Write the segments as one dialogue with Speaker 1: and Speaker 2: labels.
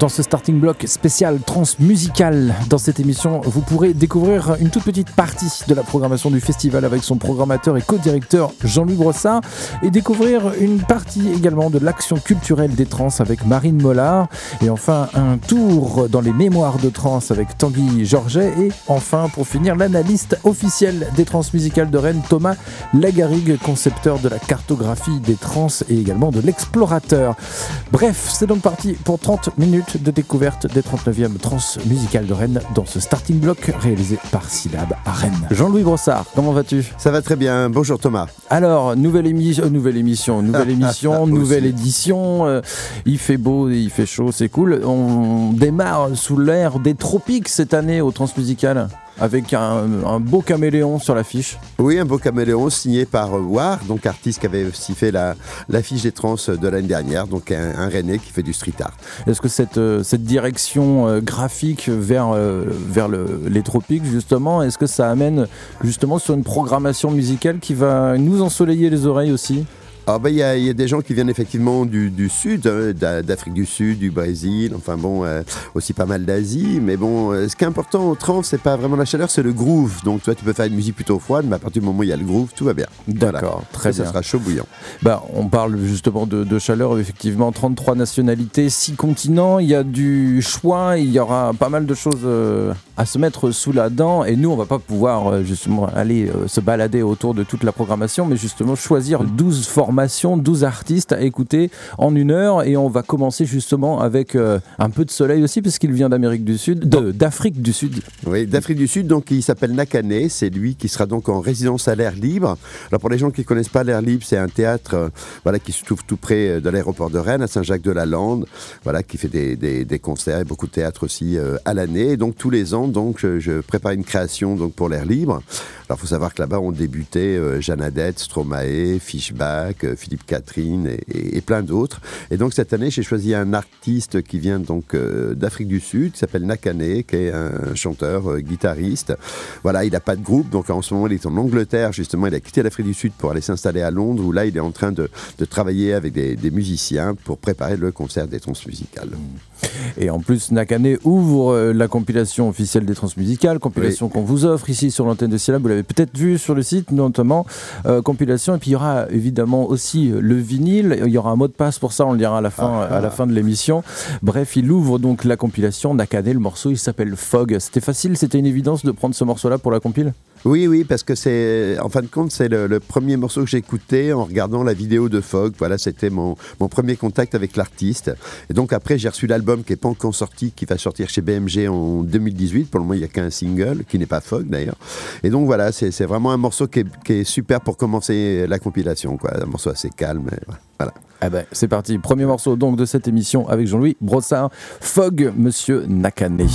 Speaker 1: Dans ce starting block spécial transmusical. Dans cette émission, vous pourrez découvrir une toute petite partie de la programmation du festival avec son programmateur et co-directeur Jean-Louis Brossard et découvrir une partie également de l'action culturelle des trans avec Marine Mollard et enfin un tour dans les mémoires de trans avec Tanguy Georget et enfin pour finir l'analyste officiel des trans musicales de Rennes Thomas Lagarigue, concepteur de la cartographie des trans et également de l'explorateur. Bref, c'est donc parti pour 30 minutes de découverte des 39e trans musicales de Rennes dans ce starting block réalisé par Syllab à Rennes. Jean-Louis Brossard, comment vas-tu?
Speaker 2: Ça va très bien, bonjour Thomas.
Speaker 1: Alors, nouvelle, émission, euh, nouvelle émission, nouvelle émission, nouvelle édition. Euh, il fait beau, il fait chaud, c'est cool. On démarre sous l'air des tropiques cette année au Transmusical avec un, beau caméléon sur l'affiche.
Speaker 2: Oui, un beau caméléon signé par euh, War, donc artiste qui avait aussi fait l'affiche des trans de l'année dernière, donc un, un René qui fait du street art.
Speaker 1: Est-ce que cette, euh, cette direction euh, graphique vers, vers les tropiques, justement, est-ce que ça amène justement sur une programmation musicale qui va nous ensoleiller les oreilles aussi?
Speaker 2: Ah, ben, il y, a des gens qui viennent effectivement du, sud, hein, d'Afrique du Sud, du Brésil, enfin bon, euh, aussi pas mal d'Asie. Mais bon, euh, ce qui est important au trans, c'est pas vraiment la chaleur, c'est le groove. Donc toi, tu peux faire une musique plutôt froide, mais à partir du moment où il y a le groove, tout va bien.
Speaker 1: D'accord, très bien.
Speaker 2: Ça sera chaud bouillant.
Speaker 1: Bah, on parle justement de, chaleur, effectivement, 33 nationalités, 6 continents. Il y a du choix, il y aura pas mal de choses euh, à se mettre sous la dent. Et nous, on va pas pouvoir justement aller se balader autour de toute la programmation, mais justement choisir 12 formats 12 artistes à écouter en une heure. Et on va commencer justement avec euh, un peu de soleil aussi, puisqu'il vient d'Amérique du Sud, d'Afrique du Sud.
Speaker 2: Oui, d'Afrique du Sud, donc il s'appelle Nakane. C'est lui qui sera donc en résidence à l'air libre. Alors pour les gens qui ne connaissent pas l'air libre, c'est un théâtre euh, voilà, qui se trouve tout près euh, de l'aéroport de Rennes, à Saint-Jacques-de-la-Lande, voilà, qui fait des, des, concerts et beaucoup de théâtre aussi à l'année. Et donc tous les ans, donc, je, prépare une création donc, pour l'air libre. Alors il faut savoir que là-bas, on débutait Jeanne Adette, Stromae, Fishback, Philippe Catherine et, plein d'autres. Et donc cette année, j'ai choisi un artiste qui vient donc euh, d'Afrique du Sud, qui s'appelle Nakane, qui est un chanteur, euh, guitariste. Voilà, il n'a pas de groupe, donc en ce moment, il est en Angleterre, justement, il a quitté l'Afrique du Sud pour aller s'installer à Londres, où là, il est en train de, travailler avec des, musiciens pour préparer le concert des transmusicales.
Speaker 1: Et en plus, Nakane ouvre euh, la compilation officielle des transmusicales, compilation qu'on vous offre ici sur l'antenne de Syllab. Vous l'avez peut-être vu sur le site, notamment. compilation. Et puis, il y aura évidemment aussi aussi le vinyle. Il y aura un mot de passe pour ça, on le dira à la fin, à la ah. fin de l'émission. Bref, il ouvre donc la compilation Nakane. Le morceau, il s'appelle Fog. C'était facile, c'était une évidence de prendre ce morceau-là pour la compile?
Speaker 2: Oui, oui, parce que c'est, en fin de compte, c'est le, premier morceau que j'ai écouté en regardant la vidéo de Fog. Voilà, c'était mon, premier contact avec l'artiste. Et donc après, j'ai reçu l'album qui n'est pas encore sorti, qui va sortir chez BMG en 2018. Pour le moment, il n'y a qu'un single, qui n'est pas Fog d'ailleurs. Et donc voilà, c'est, vraiment un morceau qui est, super pour commencer la compilation. Quoi. Un morceau assez calme. Voilà.
Speaker 1: Eh ben, c'est parti. Premier morceau donc de cette émission avec Jean-Louis Brossard. Fog, Monsieur Nakane.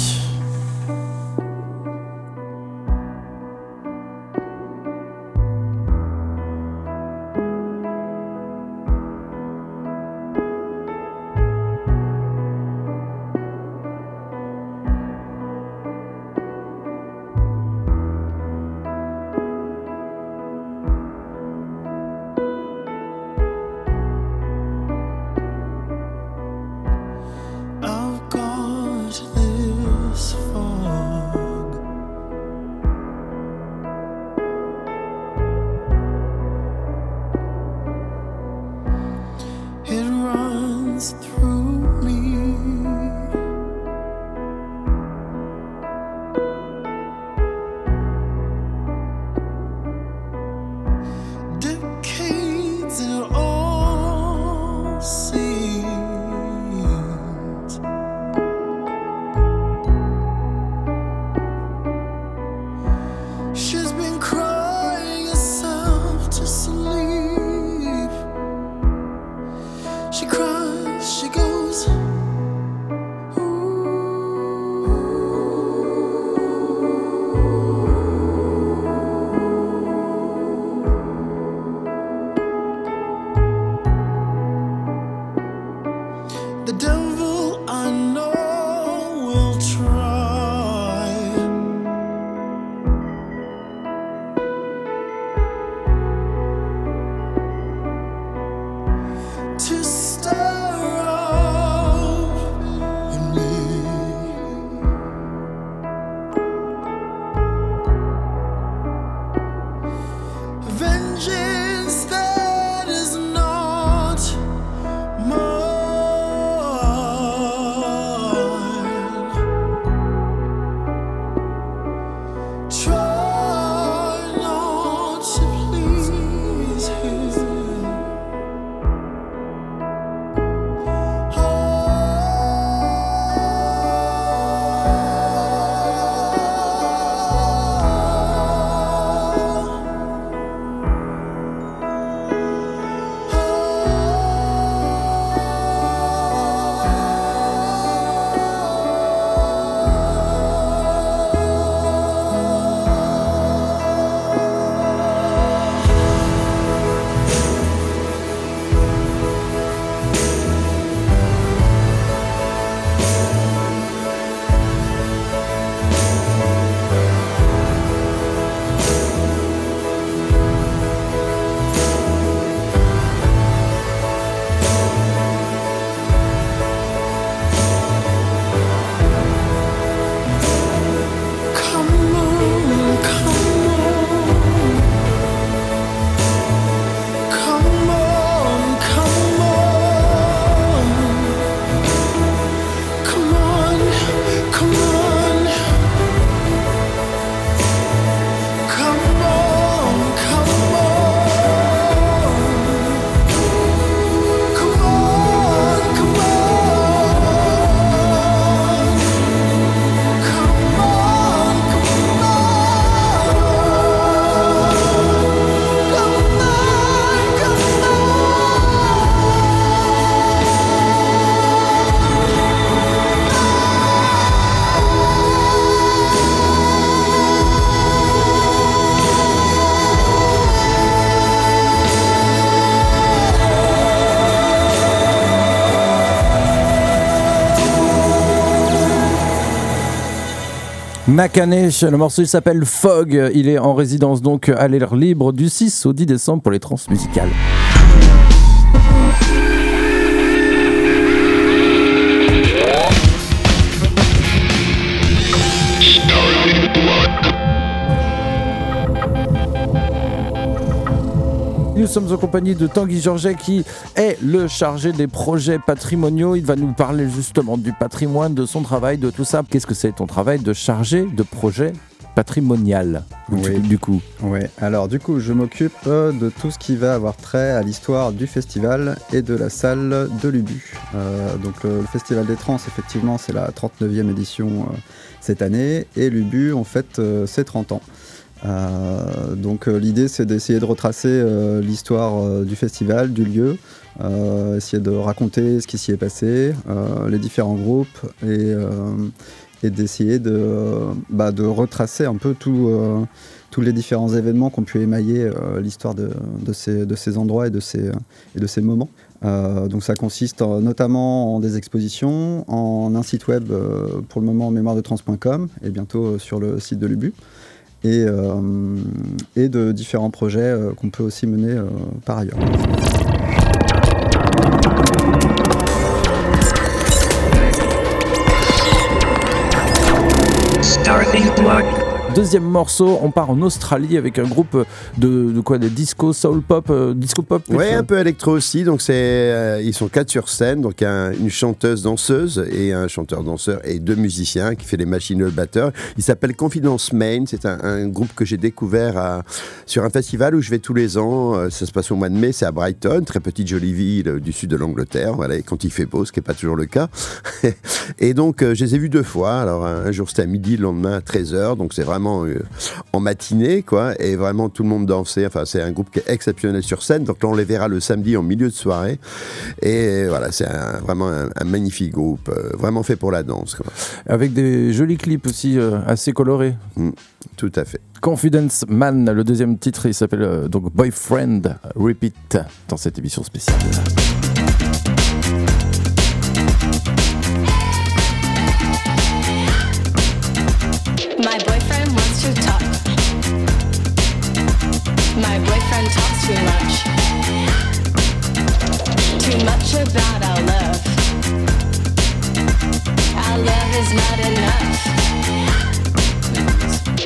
Speaker 1: Nakane, le morceau s'appelle Fog, il est en résidence donc à l'air libre du 6 au 10 décembre pour les trans musicales. Nous sommes en compagnie de Tanguy Georget qui est le chargé des projets patrimoniaux. Il va nous parler justement du patrimoine, de son travail, de tout ça. Qu'est-ce que c'est ton travail de chargé de projet patrimonial
Speaker 3: oui.
Speaker 1: du coup
Speaker 3: Oui, alors du coup je m'occupe euh, de tout ce qui va avoir trait à l'histoire du festival et de la salle de l'UBU. Euh, donc le, Festival des Trans effectivement c'est la 39e édition euh, cette année et l'UBU en fait c'est 30 ans. Euh, donc euh, l'idée c'est d'essayer de retracer euh, l'histoire du festival, du lieu, essayer de raconter ce qui s'y est passé, les différents groupes et, d'essayer de, bah, de, retracer un peu tous les différents événements qui ont pu émailler l'histoire de, ces, endroits et de ces, moments. donc ça consiste notamment en des expositions, en un site web pour le moment mémoire de trans.com et bientôt sur le site de l'UBU et, euh, et de différents projets euh, qu'on peut aussi mener euh, par ailleurs.
Speaker 1: Deuxième morceau, on part en Australie avec un groupe de, quoi Des disco, soul pop, euh, disco pop
Speaker 2: Ouais, un peu électro aussi. Donc c'est, euh, ils sont quatre sur scène, donc une chanteuse danseuse et un chanteur danseur et deux musiciens qui fait les machines le batteur. Il s'appelle Confidence Main. C'est un, groupe que j'ai découvert sur un festival où je vais tous les ans. Euh, ça se passe au mois de mai. C'est à Brighton, très petite jolie ville du sud de l'Angleterre. Voilà, quand il fait beau, ce qui n'est pas toujours le cas. et donc je les ai vus deux fois. Alors un, jour c'était à midi, le lendemain à 13h. Donc c'est vraiment euh, en matinée, quoi, et vraiment tout le monde dansait. Enfin, c'est un groupe qui est exceptionnel sur scène. Donc là, on les verra le samedi en milieu de soirée. Et voilà, c'est vraiment un, magnifique groupe, euh, vraiment fait pour la danse.
Speaker 1: Avec des jolis clips aussi euh, assez colorés.
Speaker 2: Mm, tout à fait.
Speaker 1: Confidence Man, le deuxième titre, il s'appelle donc Boyfriend Repeat dans cette émission spéciale. Too much. Too much about our love. Our love is not enough.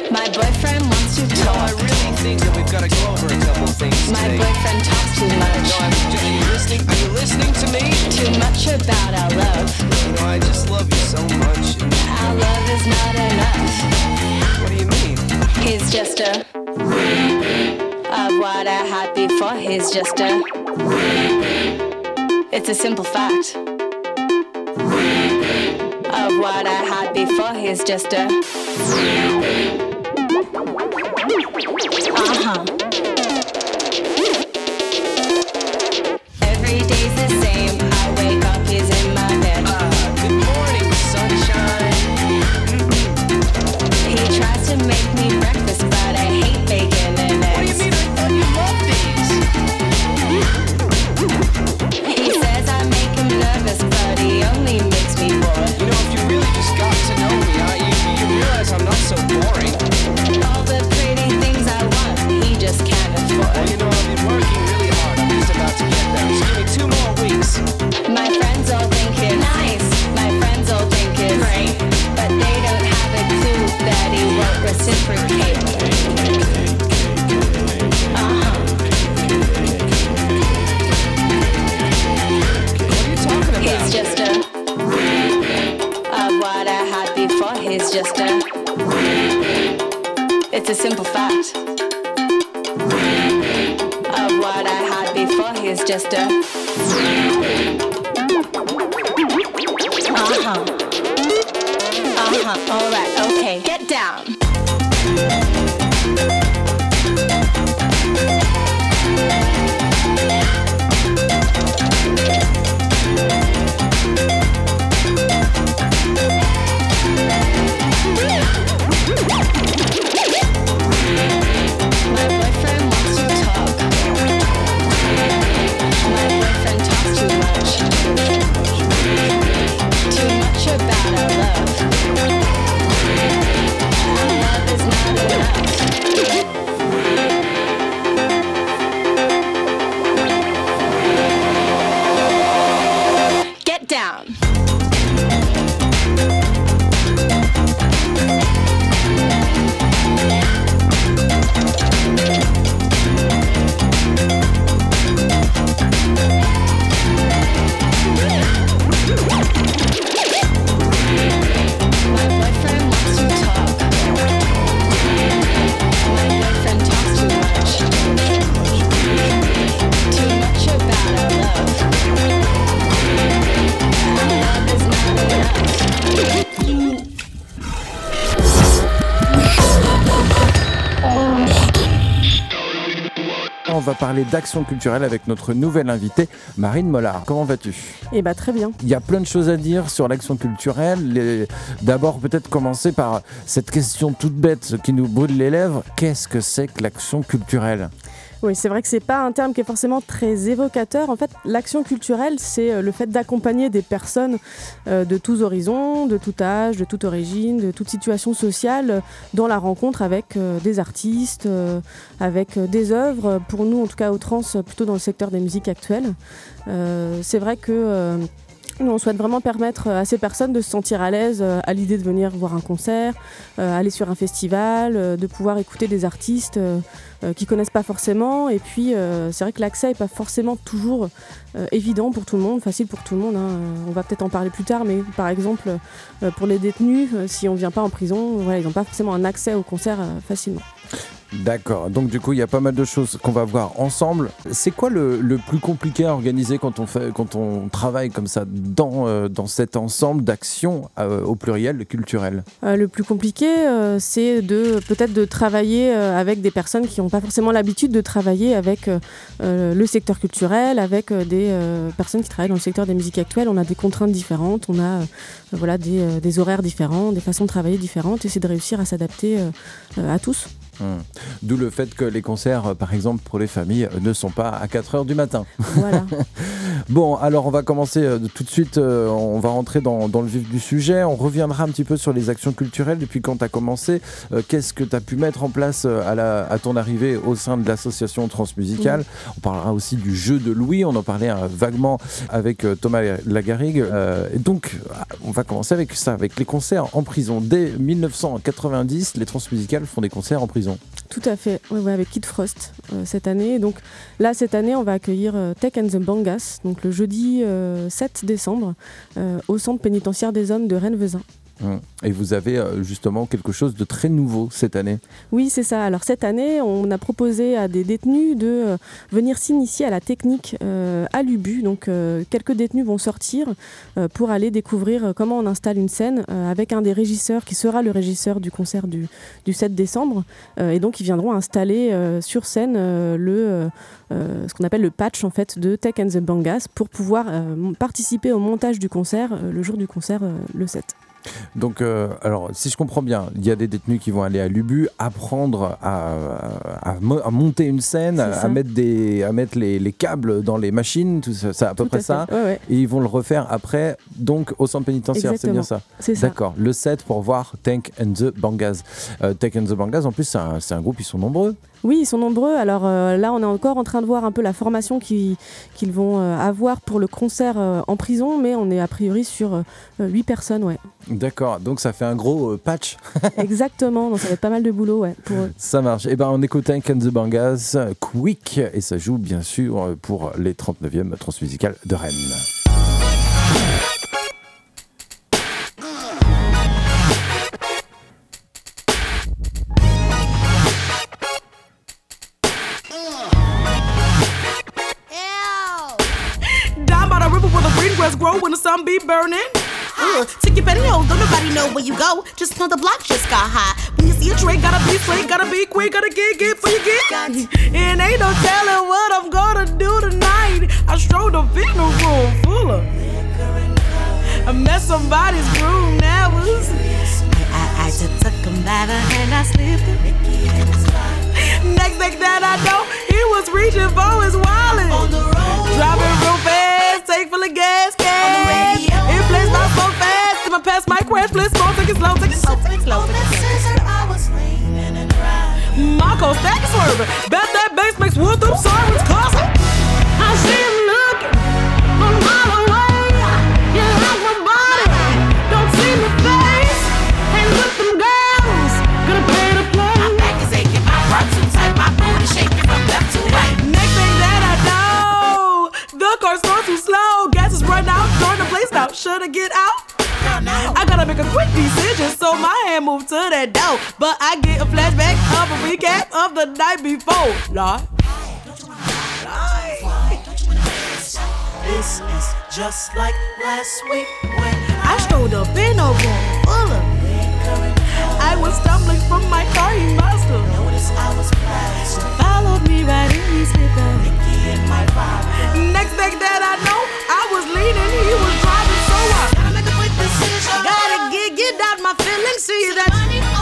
Speaker 1: My boyfriend wants to talk. No, I really think that we've got to go over a couple things today. My boyfriend talks too much. No, I'm, are you listening? Are you listening to me? Too much about our love. You know, I just love you so much. Our love is not enough. What do you mean?
Speaker 4: He's just a of what I before. He's just a. It's a simple fact of what I had before. He's just a. Uh huh. He
Speaker 5: Here's just
Speaker 4: a.
Speaker 1: parler d'action culturelle avec notre nouvelle invitée, Marine Mollard. Comment vas-tu?
Speaker 6: Eh bah très bien.
Speaker 1: Il y a plein de choses à dire sur l'action culturelle. Les- D'abord, peut-être commencer par cette question toute bête qui nous brûle les lèvres. Qu'est-ce que c'est que l'action culturelle?
Speaker 6: Oui, c'est vrai que c'est pas un terme qui est forcément très évocateur. En fait, l'action culturelle, c'est euh, le fait d'accompagner des personnes euh, de tous horizons, de tout âge, de toute origine, de toute situation sociale euh, dans la rencontre avec des artistes, avec des œuvres. Pour nous, en tout cas, au trans, plutôt dans le secteur des musiques actuelles. C'est vrai que nous, on souhaite vraiment permettre à ces personnes de se sentir à l'aise euh, à l'idée de venir voir un concert, euh, aller sur un festival, euh, de pouvoir écouter des artistes qui connaissent pas forcément. Et puis, c'est vrai que l'accès n'est pas forcément toujours évident pour tout le monde, facile pour tout le monde. hein. On va peut-être en parler plus tard, mais par exemple, pour les détenus, si on vient pas en prison, voilà, ils n'ont pas forcément un accès au concert facilement.
Speaker 1: D'accord. Donc du coup, il y a pas mal de choses qu'on va voir ensemble. C'est quoi le, plus compliqué à organiser quand on fait, quand on travaille comme ça dans euh, dans cet ensemble d'actions euh, au pluriel culturel?
Speaker 6: Euh, le plus compliqué, c'est de peut-être de travailler avec des personnes qui n'ont pas forcément l'habitude de travailler avec le secteur culturel, avec des personnes qui travaillent dans le secteur des musiques actuelles. On a des contraintes différentes, on a voilà des, horaires différents, des façons de travailler différentes, et c'est de réussir à s'adapter à tous.
Speaker 1: Hmm. D'où le fait que les concerts, euh, par exemple, pour les familles, euh, ne sont pas à 4 heures du matin.
Speaker 6: Voilà.
Speaker 1: Bon, alors on va commencer euh, tout de suite, euh, on va rentrer dans, dans le vif du sujet, on reviendra un petit peu sur les actions culturelles depuis quand tu as commencé, Euh, qu'est-ce que tu as pu mettre en place à, la- à ton arrivée au sein de l'association transmusicale? On parlera aussi du jeu de Louis, on en parlait vaguement avec Thomas Lagarrigue. Euh, et donc, on va commencer avec ça, avec les concerts en prison. Dès 1990, les transmusicales font des concerts en prison.
Speaker 6: Tout à fait, avec Kid Frost euh, cette année. Donc là, cette année, on va accueillir euh, Tech and the Bangas, le jeudi euh, 7 décembre, euh, au centre pénitentiaire des hommes de Rennes-Vezin.
Speaker 1: Mm. Et vous avez euh, justement quelque chose de très nouveau cette année.
Speaker 6: Oui, c'est ça. Alors cette année, on a proposé à des détenus de euh, venir s'initier à la technique euh, à l'UBU. Donc quelques détenus vont sortir pour aller découvrir comment on installe une scène avec un des régisseurs qui sera le régisseur du concert du, du 7 décembre. Et donc ils viendront installer sur scène le, ce qu'on appelle le patch en fait de Tech and the Bangas pour pouvoir participer au montage du concert le jour du concert le 7.
Speaker 1: Donc, euh, alors, si je comprends bien, il y a des détenus qui vont aller à l'UBU apprendre à, à mo- à monter une scène, à, mettre, des, à mettre les, les câbles dans les machines, tout ça, c'est à peu
Speaker 6: Tout
Speaker 1: près
Speaker 6: à
Speaker 1: ça.
Speaker 6: fait. Ouais, ouais,
Speaker 1: Et ils vont le refaire après, donc au centre pénitentiaire, c'est bien ça. D'accord, le 7 pour voir Tank and the Bangas. Euh, Tank and the Bangas, en plus, c'est un, c'est un groupe, ils sont nombreux.
Speaker 6: Oui, ils sont nombreux. Alors euh, là, on est encore en train de voir un peu la formation qui- qu'ils vont euh, avoir pour le concert euh, en prison, mais on est a priori sur 8 personnes, ouais.
Speaker 1: D'accord, donc ça fait un gros patch.
Speaker 6: Exactement, donc ça va être pas mal de boulot, ouais, pour eux.
Speaker 1: Ça marche. Et ben on écoute Tank and the Bangas, Quick, et ça joue bien sûr pour les 39e transmusicales de Rennes.
Speaker 7: Burning.
Speaker 8: Uh, take your pantyhose, don't nobody know where you go. Just know the block just got hot.
Speaker 7: When you see a tray, gotta be straight, gotta be quick, gotta get get for you get. And ain't no telling what I'm gonna do tonight. I strolled a room full of. I met somebody's groom that was.
Speaker 8: I, I just took him by the hand, I slipped it.
Speaker 7: Next thing that I know, he was reaching for his wallet. Driving real fast, tank full of gas, cash. It plays by so fast, in my past my crash, play small, take it slow, take it slow, take it slow. Take it slow. Marco stack is swerving. Bet that bass makes wood them sirens decision, so my hand moved to that door. But I get a flashback of a recap of the night before. Lord.
Speaker 9: This is just like last week when
Speaker 7: I strolled up in a room full of. I was stumbling from my car, he must have
Speaker 9: noticed I was plastic.
Speaker 7: followed me right in his slipper.
Speaker 9: Mickey in my vibe.
Speaker 7: Next thing that I know, I was leaning, he was see you. That's.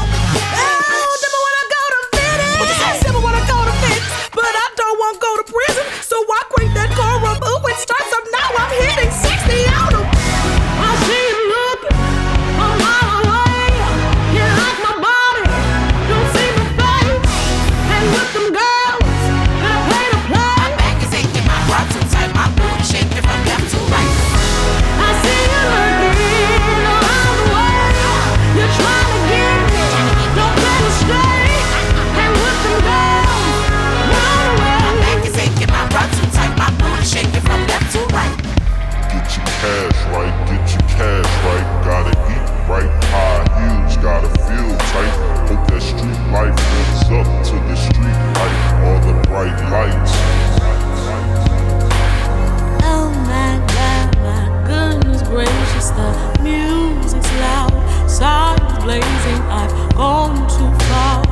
Speaker 7: Gone too far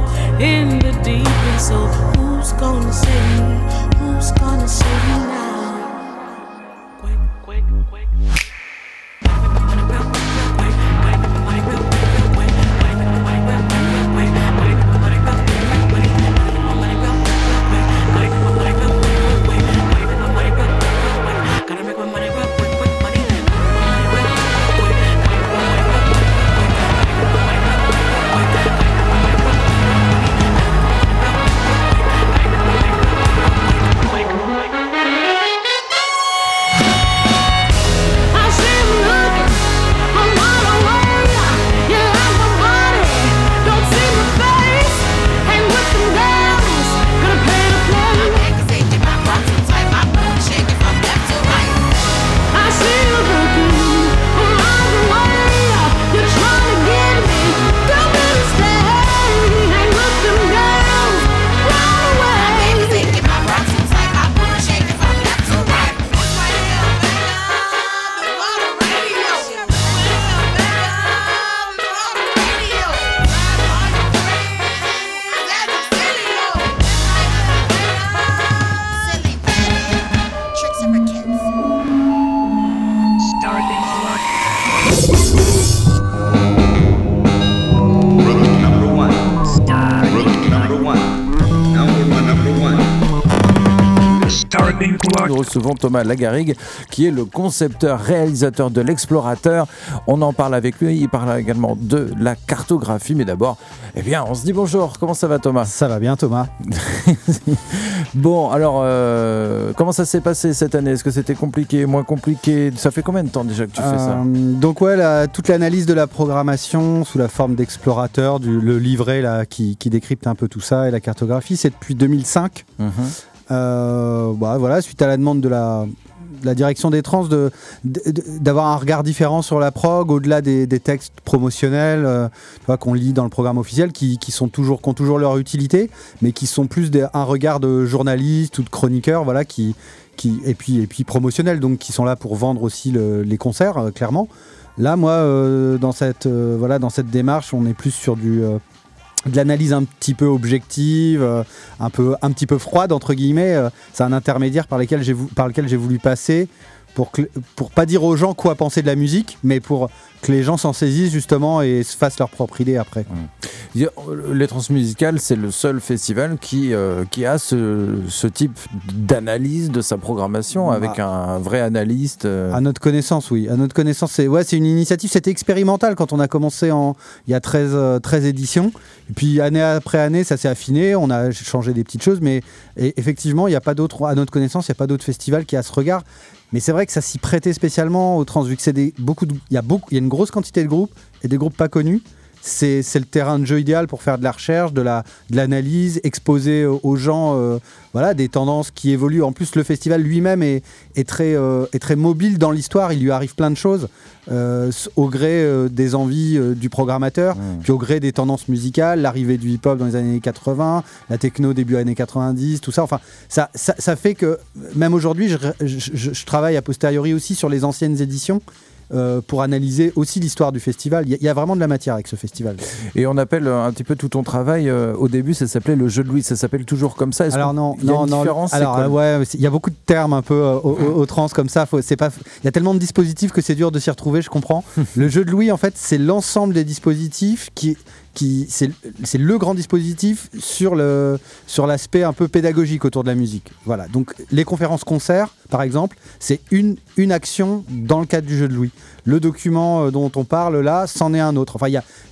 Speaker 7: in the deep end. So who's gonna save me? Who's gonna save me now?
Speaker 1: Thomas Lagarigue, qui est le concepteur, réalisateur de l'explorateur. On en parle avec lui. Il parle également de la cartographie. Mais d'abord, eh bien, on se dit bonjour. Comment ça va, Thomas?
Speaker 10: Ça va bien, Thomas.
Speaker 1: Bon, alors, euh, comment ça s'est passé cette année? Est-ce que c'était compliqué, moins compliqué? Ça fait combien de temps déjà que tu fais ça?
Speaker 10: Euh, donc ouais, la- toute l'analyse de la programmation sous la forme d'explorateur, le livret là qui, qui décrypte un peu tout ça et la cartographie, c'est depuis 2005.
Speaker 1: Mhm.
Speaker 10: Euh, bah, voilà, suite à la demande de la, direction des trans de- de- d'avoir un regard différent sur la prog, au-delà des, textes promotionnels euh, qu'on lit dans le programme officiel, qui, sont toujours, qui ont toujours leur utilité, mais qui sont plus un regard de journaliste ou de chroniqueur, voilà, qui, qui, et, puis, et puis promotionnels, donc qui sont là pour vendre aussi le- les concerts, euh, clairement. Là, moi, euh, dans, cette, voilà, dans cette démarche, on est plus sur du, de l'analyse un petit peu objective, euh, un, peu, un petit peu froide, entre guillemets. euh, c'est un intermédiaire par, lesquels j'ai par lequel j'ai voulu passer pour, que, pour pas dire aux gens quoi penser de la musique, mais pour que les gens s'en saisissent justement et se fassent leur propre idée après.
Speaker 1: Dire, euh, Les Transmusicales, c'est le seul festival qui, euh, qui a ce, ce type d'analyse de sa programmation
Speaker 10: Bah.
Speaker 1: avec un vrai analyste. euh.
Speaker 10: À notre connaissance, oui. À notre connaissance, c'est ouais, une initiative. C'était expérimental quand on a commencé en il y a 13, euh, 13 éditions. Et puis année après année, ça s'est affiné. On a changé des petites choses, mais et, effectivement, il n'y a pas d'autre. À notre connaissance, il n'y a pas d'autre festival qui a ce regard. Mais c'est vrai que ça s'y prêtait spécialement au trans, vu que c'est des- beaucoup. Il y a beaucoup. Il y a une grosse quantité de groupes et des groupes pas connus. C'est le terrain de jeu idéal pour faire de la recherche, de la de l'analyse, exposer aux aux gens euh, voilà, des tendances qui évoluent. En plus, le festival lui-même est, est, très, euh, est très mobile dans l'histoire. Il lui arrive plein de choses euh, au gré euh, des envies euh, du programmateur, puis au gré des tendances musicales, l'arrivée du hip-hop dans les années 80, la techno début années 90, tout ça. Enfin, ça, ça, ça fait que même aujourd'hui, je, je- je- je travaille a posteriori aussi sur les anciennes éditions. Euh, pour analyser aussi l'histoire du festival. Il y, a- il y a vraiment de la matière avec ce festival.
Speaker 1: Et on appelle un petit peu tout ton travail, euh, au début, ça s'appelait le jeu de Louis. Ça s'appelle toujours comme ça
Speaker 10: Alors non,
Speaker 1: y a
Speaker 10: non,
Speaker 1: une
Speaker 10: non.
Speaker 1: différence
Speaker 10: Alors euh, ouais, il y a beaucoup de termes un peu euh, au, au- au trans comme ça. C'est pas, il y a tellement de dispositifs que c'est dur de s'y retrouver. Je comprends. le jeu de Louis, en fait, c'est l'ensemble des dispositifs qui, c'est, le grand dispositif sur l'aspect un peu pédagogique autour de la musique. Voilà. Donc les conférences concerts, par exemple, c'est une, action dans le cadre du jeu de Louis. Le document euh, dont on parle là, c'en est un autre.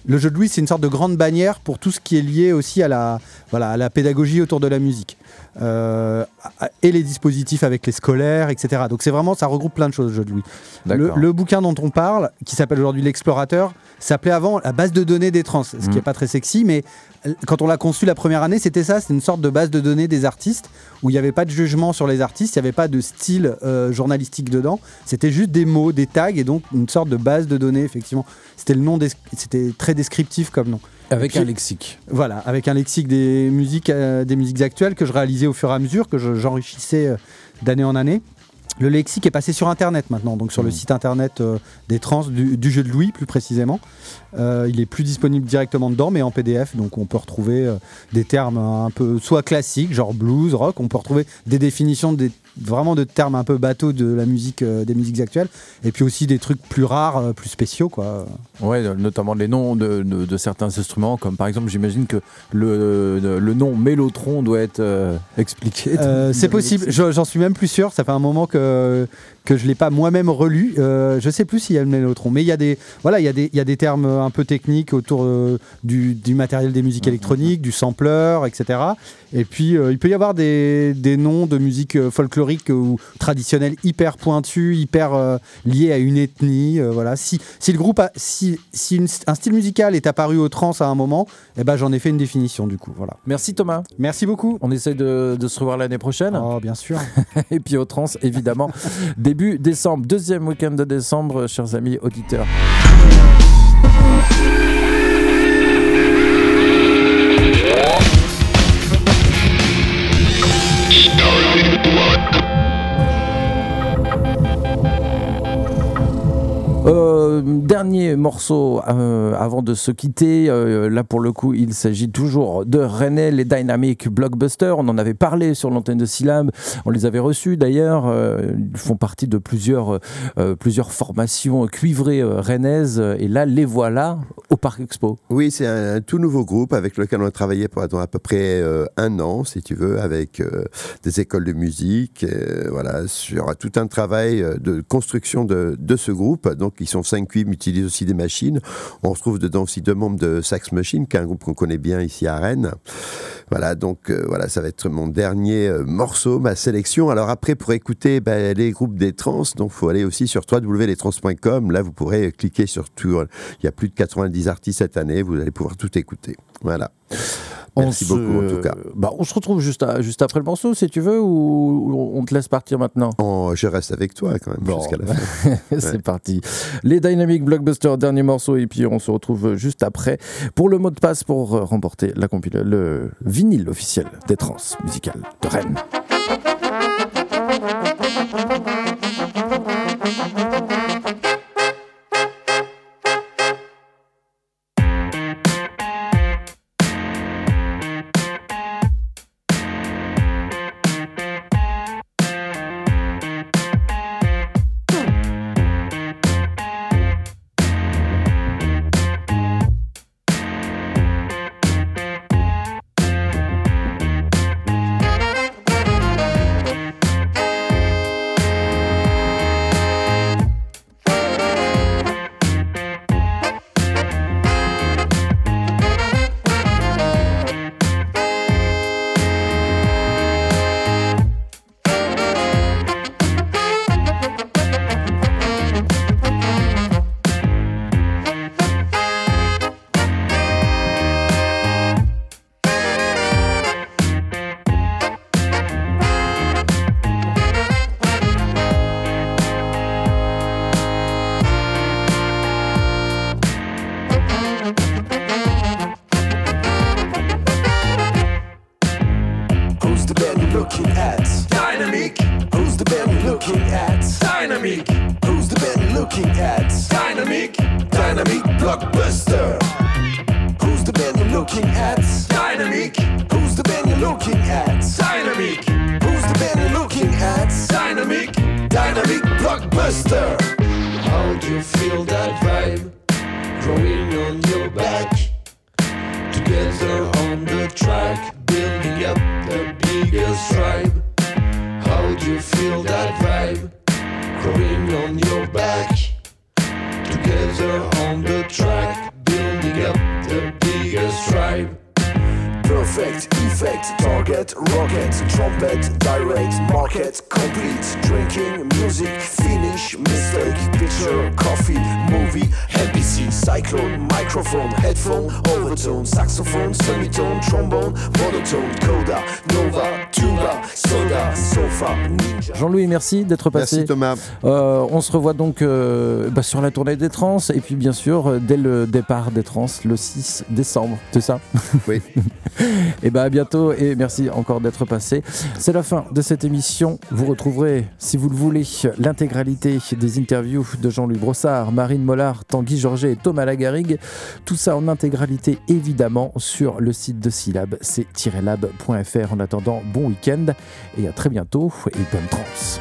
Speaker 10: Le jeu de Louis, c'est une sorte de grande bannière pour tout ce qui est lié aussi à la, voilà, à la pédagogie autour de la musique. Euh, et les dispositifs avec les scolaires, etc. Donc c'est vraiment, ça regroupe plein de choses, jeu de Louis. Le, bouquin dont on parle, qui s'appelle aujourd'hui L'Explorateur, s'appelait avant la base de données des trans, ce qui n'est pas très sexy, mais euh, quand on l'a conçu la première année, c'était ça, c'était une sorte de base de données des artistes, où il n'y avait pas de jugement sur les artistes, il n'y avait pas de style euh, journalistique dedans, c'était juste des mots, des tags, et donc une sorte de base de données, effectivement. C'était le nom, c'était très descriptif comme nom.
Speaker 1: Avec
Speaker 10: Puis-
Speaker 1: un lexique.
Speaker 10: Voilà, avec un lexique des musiques, euh, des musiques actuelles que je réalisais au fur et à mesure, que je- j'enrichissais euh, d'année en année. Le lexique est passé sur Internet maintenant, donc sur le
Speaker 1: Mhm.
Speaker 10: site Internet euh, des trans, du, du jeu de Louis plus précisément. Euh, il est plus disponible directement dedans, mais en PDF, donc on peut retrouver euh, des termes un peu soit classiques, genre blues, rock, on peut retrouver des définitions des, vraiment de termes un peu bateaux de la musique, euh, des musiques actuelles, et puis aussi des trucs plus rares, euh, plus spéciaux, quoi.
Speaker 1: Ouais, euh, notamment les noms de, de- de certains instruments, comme par exemple, j'imagine que le, le, nom mélotron doit être expliqué.
Speaker 10: C'est possible, j'en suis même plus sûr. Ça fait un moment que, que je ne l'ai pas moi-même relu. Euh, je sais plus s'il y a le mélotron, mais il y, a des, voilà, il y, a des- il y a des termes un peu techniques autour euh, du, du matériel des musiques électroniques, du sampler, etc. Et puis euh, il peut y avoir des, des noms de musique euh, folklorique ou traditionnelle hyper pointus, hyper liés à une ethnie. voilà. Si, si le groupe, a- si, si une- un style musical est apparu au trans à un moment, eh ben, j'en ai fait une définition du coup. Voilà.
Speaker 1: Merci Thomas.
Speaker 10: Merci beaucoup.
Speaker 1: On essaie de, de se revoir l'année prochaine.
Speaker 10: Oh, bien sûr.
Speaker 1: Et puis au trans, évidemment. Début décembre, deuxième week-end de décembre, chers amis auditeurs. Euh, dernier morceau euh, avant de se quitter. Euh, là, pour le coup, il s'agit toujours de René, les Dynamic Blockbusters. On en avait parlé sur l'antenne de Syllab. On les avait reçus d'ailleurs. Ils font partie de plusieurs, plusieurs formations cuivrées rennaises. Et là, les voilà au Parc Expo.
Speaker 2: Oui, c'est un, tout nouveau groupe avec lequel on a travaillé pendant à peu près un an, si tu veux, avec des écoles de musique, voilà, sur tout un travail de construction de, de ce groupe. Donc, ils sont cinq cuivres, mais utilisent aussi des machines. On retrouve dedans aussi deux membres de Sax Machine, qui est un groupe qu'on connaît bien ici à Rennes. Voilà, donc euh, voilà, ça va être mon dernier euh, morceau, ma sélection. Alors après, pour écouter ben, les groupes des trans, donc faut aller aussi sur www.lestrans.com. Là, vous pourrez cliquer sur tout. Il y a plus de 90 artistes cette année. Vous allez pouvoir tout écouter. Voilà. Merci
Speaker 1: On
Speaker 2: beaucoup, en tout cas.
Speaker 1: Bah, on se retrouve juste, à- juste après le morceau, si tu veux, ou on te laisse partir maintenant?
Speaker 2: Oh, je reste avec toi quand même
Speaker 1: Bon.
Speaker 2: jusqu'à la fin.
Speaker 1: C'est parti. Les Dynamic Blockbuster, dernier morceau, et puis on se retrouve juste après pour le mot de passe pour euh, remporter la compil- le vinyle officiel des trans musicales de Rennes.
Speaker 11: Looking at? Dynamic. Who's the band looking at? Dynamic. Who's the band looking at? Dynamic. Dynamic Blockbuster. Who's the band you're looking at? Dynamic. Who's the band you're looking at? Dynamic. Who's the band looking at? Dynamic. Dynamic Blockbuster. How do you feel that vibe growing on your back? Together on the track, building up the biggest tribe. How do you feel that vibe growing on your back? Together on the track, Perfect effect, target, rocket, trumpet, direct, market, complete. Drinking, music, finish, mistake, picture, coffee, movie, NPC, cyclone, microphone, headphone, overtone, saxophone, semitone, trombone, monotone, coda, nova, tuba, soda, sofa, ninja.
Speaker 1: Jean-Louis, merci d'être passé.
Speaker 2: Merci Thomas.
Speaker 1: Euh, on se revoit donc euh, bah, sur la tournée des trans, et puis bien sûr, euh, dès le départ des trans, le 6 décembre, c'est ça?
Speaker 2: Oui.
Speaker 1: Et bah à bientôt et merci encore d'être passé. C'est la fin de cette émission. Vous retrouverez, si vous le voulez, l'intégralité des interviews de Jean-Louis Brossard, Marine Mollard, Tanguy Georget et Thomas Lagarigue. Tout ça en intégralité évidemment sur le site de Syllab, c'est-lab.fr. En attendant, bon week-end et à très bientôt et bonne trance.